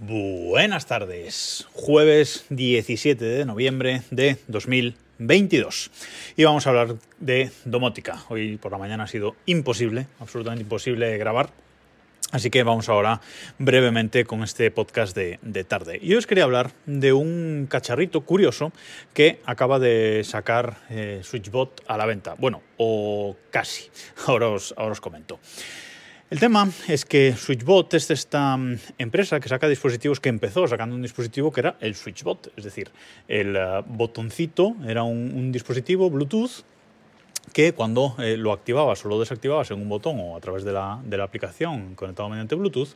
Buenas tardes, jueves 17 de noviembre de 2022. Y vamos a hablar de domótica. Hoy por la mañana ha sido imposible, absolutamente imposible grabar. Así que vamos ahora brevemente con este podcast de, tarde. Y os quería hablar de un cacharrito curioso que acaba de sacar eh, SwitchBot a la venta. Bueno, o casi. Ahora os, ahora os comento. El tema es que SwitchBot es esta mm, empresa que saca dispositivos que empezó sacando un dispositivo que era el SwitchBot, es decir, el eh, botoncito era un, dispositivo Bluetooth que cuando eh, lo activabas o lo desactivabas en un botón o a través de la, aplicación conectado mediante Bluetooth,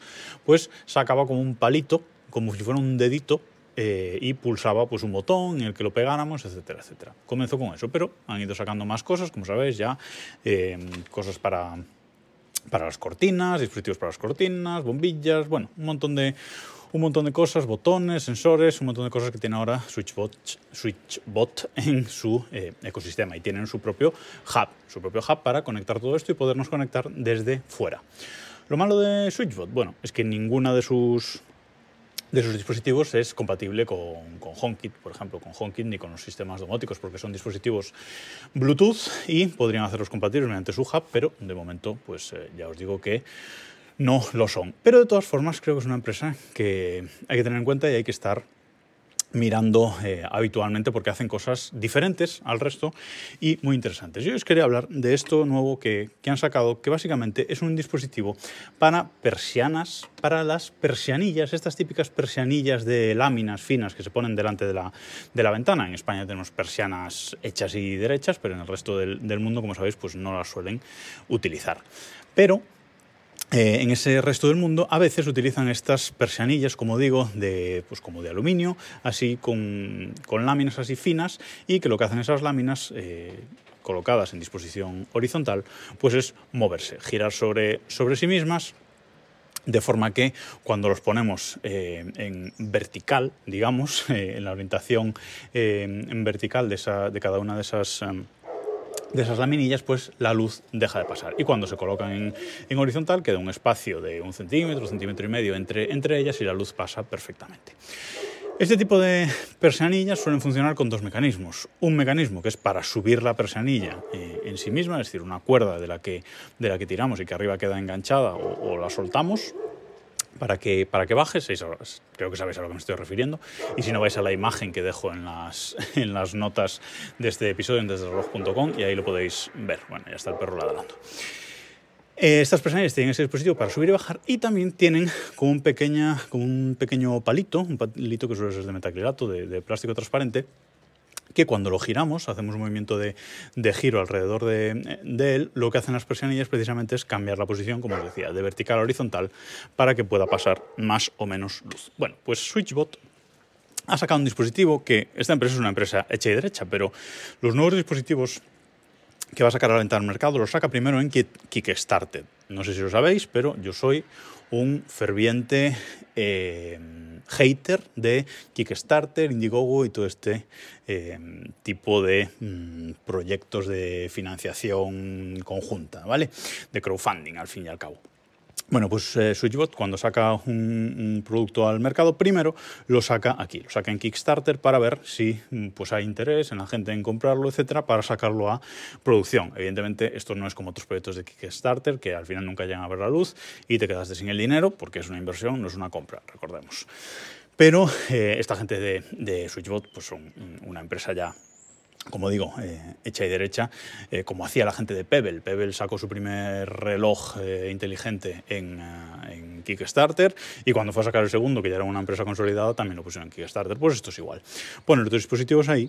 pues sacaba como un palito, como si fuera un dedito eh, y pulsaba pues, un botón en el que lo pegáramos, etcétera, etcétera. Comenzó con eso, pero han ido sacando más cosas, como sabéis, ya cosas para para las cortinas, dispositivos para las cortinas, bombillas, bueno, un montón de, un montón de cosas, botones, sensores, un montón de cosas que tiene ahora SwitchBot, SwitchBot en su eh, ecosistema y tienen su propio hub, su propio hub para conectar todo esto y podernos conectar desde fuera. Lo malo de SwitchBot, bueno, es que ninguna de sus de sus dispositivos es compatible con, con, HomeKit, por ejemplo, con HomeKit ni con los sistemas domóticos, porque son dispositivos Bluetooth y podrían hacerlos compatibles mediante su hub, pero de momento, pues eh, ya os digo que no lo son. Pero de todas formas, creo que es una empresa que hay que tener en cuenta y hay que estar mirando eh, habitualmente porque hacen cosas diferentes al resto y muy interesantes. Yo os quería hablar de esto nuevo que, han sacado, que básicamente es un dispositivo para persianas, para las persianillas, estas típicas persianillas de láminas finas que se ponen delante de la, de la ventana. En España tenemos persianas hechas y derechas, pero en el resto del, del mundo, como sabéis, pues no las suelen utilizar. Pero eh, en ese resto del mundo a veces utilizan estas persianillas, como digo, de, pues como de aluminio, así con, láminas así finas y que lo que hacen esas láminas eh, colocadas en disposición horizontal pues es moverse, girar sobre, sobre sí mismas de forma que cuando los ponemos eh, en vertical, digamos, en la orientación en vertical de, esa, de, cada una de esas em, de esas laminillas, pues la luz deja de pasar. Y cuando se colocan en, horizontal, queda un espacio de un centímetro, centímetro y medio entre, entre ellas y la luz pasa perfectamente. Este tipo de persianillas suelen funcionar con dos mecanismos. Un mecanismo que es para subir la persianilla eh, en sí misma, es decir, una cuerda de la que, de la que tiramos y que arriba queda enganchada o la soltamos, para que, para que baje. Creo que sabéis a lo que me estoy refiriendo. Y si no, vais a la imagen que dejo en las, en las notas de este episodio en desdelreloj.com y ahí lo podéis ver. Bueno, ya está el perro ladrando. Eh, estas personas tienen ese dispositivo para subir y bajar y también tienen como un, pequeña, como un pequeño palito, un palito que suele ser de metacrilato, de plástico transparente, que cuando lo giramos, hacemos un movimiento de, giro alrededor de, él, lo que hacen las persianillas precisamente es cambiar la posición, como os decía, de vertical a horizontal para que pueda pasar más o menos luz. Bueno, pues SwitchBot ha sacado un dispositivo que esta empresa es una empresa hecha y derecha, pero los nuevos dispositivos que va a sacar a la venta al mercado los saca primero en Kickstarter. No sé si lo sabéis, pero yo soy un ferviente eh, hater de Kickstarter, Indiegogo y todo este eh, tipo de mm, proyectos de financiación conjunta, ¿vale? De crowdfunding, al fin y al cabo. Bueno, pues eh, SwitchBot cuando saca un, producto al mercado, primero lo saca aquí, lo saca en Kickstarter para ver si mm, pues, hay interés en la gente en comprarlo, etcétera, para sacarlo a producción. Evidentemente, esto no es como otros proyectos de Kickstarter que al final nunca llegan a ver la luz y te quedaste sin el dinero porque es una inversión, no es una compra, recordemos. Pero eh, esta gente de, de SwitchBot pues son una empresa ya como digo, eh, hecha y derecha, eh, como hacía la gente de Pebble. Pebble sacó su primer reloj eh, inteligente en, Kickstarter y cuando fue a sacar el segundo, que ya era una empresa consolidada, también lo pusieron en Kickstarter. Pues esto es igual. Ponen los dispositivos ahí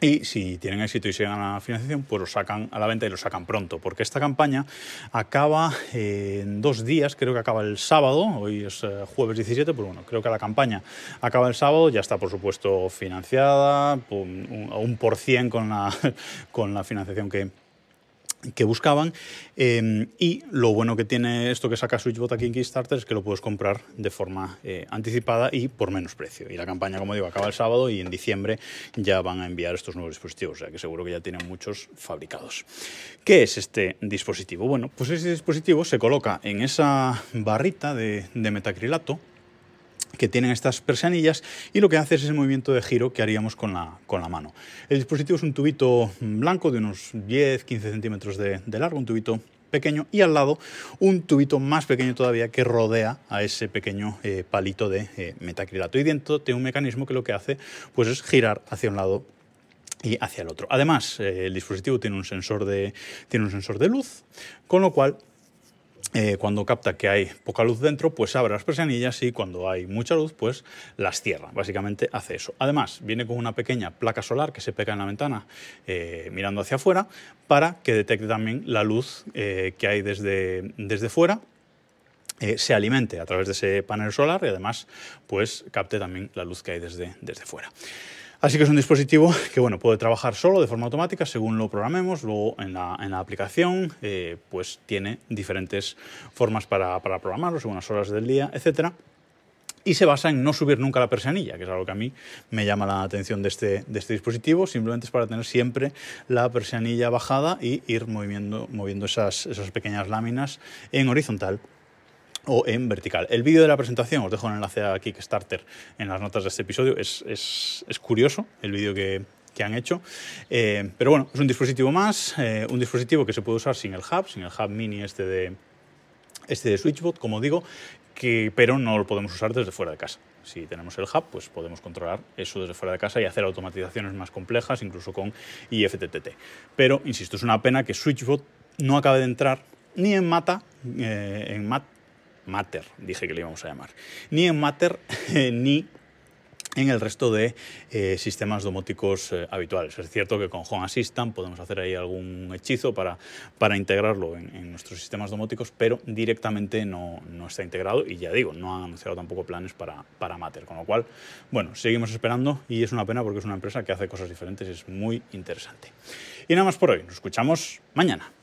y si tienen éxito y se ganan la financiación, pues lo sacan a la venta y lo sacan pronto, porque esta campaña acaba en dos días, creo que acaba el sábado, hoy es eh, jueves 17, pues bueno, creo que la campaña acaba el sábado, ya está por supuesto financiada, un, un por cien con la, con la financiación que, que buscaban. Em, y lo bueno que tiene esto que saca SwitchBot aquí en Kickstarter es que lo puedes comprar de forma eh, anticipada y por menos precio. Y la campaña, como digo, acaba el sábado y en diciembre ya van a enviar estos nuevos dispositivos, o sea que seguro que ya tienen muchos fabricados. ¿Qué es este dispositivo? Bueno, pues ese dispositivo se coloca en esa barrita de, de metacrilato que tienen estas persianillas y lo que hace es ese movimiento de giro que haríamos con la, con la mano. El dispositivo es un tubito blanco de unos 10-15 centímetros de, largo, un tubito pequeño y al lado un tubito más pequeño todavía que rodea a ese pequeño eh, palito de eh, metacrilato y dentro tiene un mecanismo que lo que hace pues es girar hacia un lado y hacia el otro. Además, eh, el dispositivo tiene un, sensor de, tiene un sensor de luz, con lo cual eh, cuando capta que hay poca luz dentro, pues abre las persianillas y cuando hay mucha luz, pues las cierra. Básicamente hace eso. Además, viene con una pequeña placa solar que se pega en la ventana eh, mirando hacia afuera para que detecte también la luz eh, que hay desde, desde fuera se alimente a través de ese panel solar y además pues capte también la luz que hay desde, desde fuera. Así que es un dispositivo que bueno, puede trabajar solo de forma automática según lo programemos, luego en la, en la aplicación eh, pues tiene diferentes formas para, para, programarlo según las horas del día, etc. Y se basa en no subir nunca la persianilla, que es algo que a mí me llama la atención de este, de este dispositivo, simplemente es para tener siempre la persianilla bajada y ir moviendo, moviendo esas, esas pequeñas láminas en horizontal o en vertical. El vídeo de la presentación, os dejo un enlace a Kickstarter en las notas de este episodio, es, es, es curioso el vídeo que, que, han hecho. Eh, pero bueno, es un dispositivo más, eh, un dispositivo que se puede usar sin el hub, sin el hub mini este de, este de SwitchBot, como digo, que, pero no lo podemos usar desde fuera de casa. Si tenemos el hub, pues podemos controlar eso desde fuera de casa y hacer automatizaciones más complejas, incluso con IFTTT. Pero, insisto, es una pena que SwitchBot no acabe de entrar ni en Mata, eh, en Mat Matter, dije que le íbamos a llamar, ni en Matter ni en el resto de eh, sistemas domóticos eh, habituales. Es cierto que con Home Assistant podemos hacer ahí algún hechizo para, para integrarlo en, nuestros sistemas domóticos, pero directamente no, no, está integrado y ya digo, no han anunciado tampoco planes para, para Matter, con lo cual, bueno, seguimos esperando y es una pena porque es una empresa que hace cosas diferentes y es muy interesante. Y nada más por hoy, nos escuchamos mañana.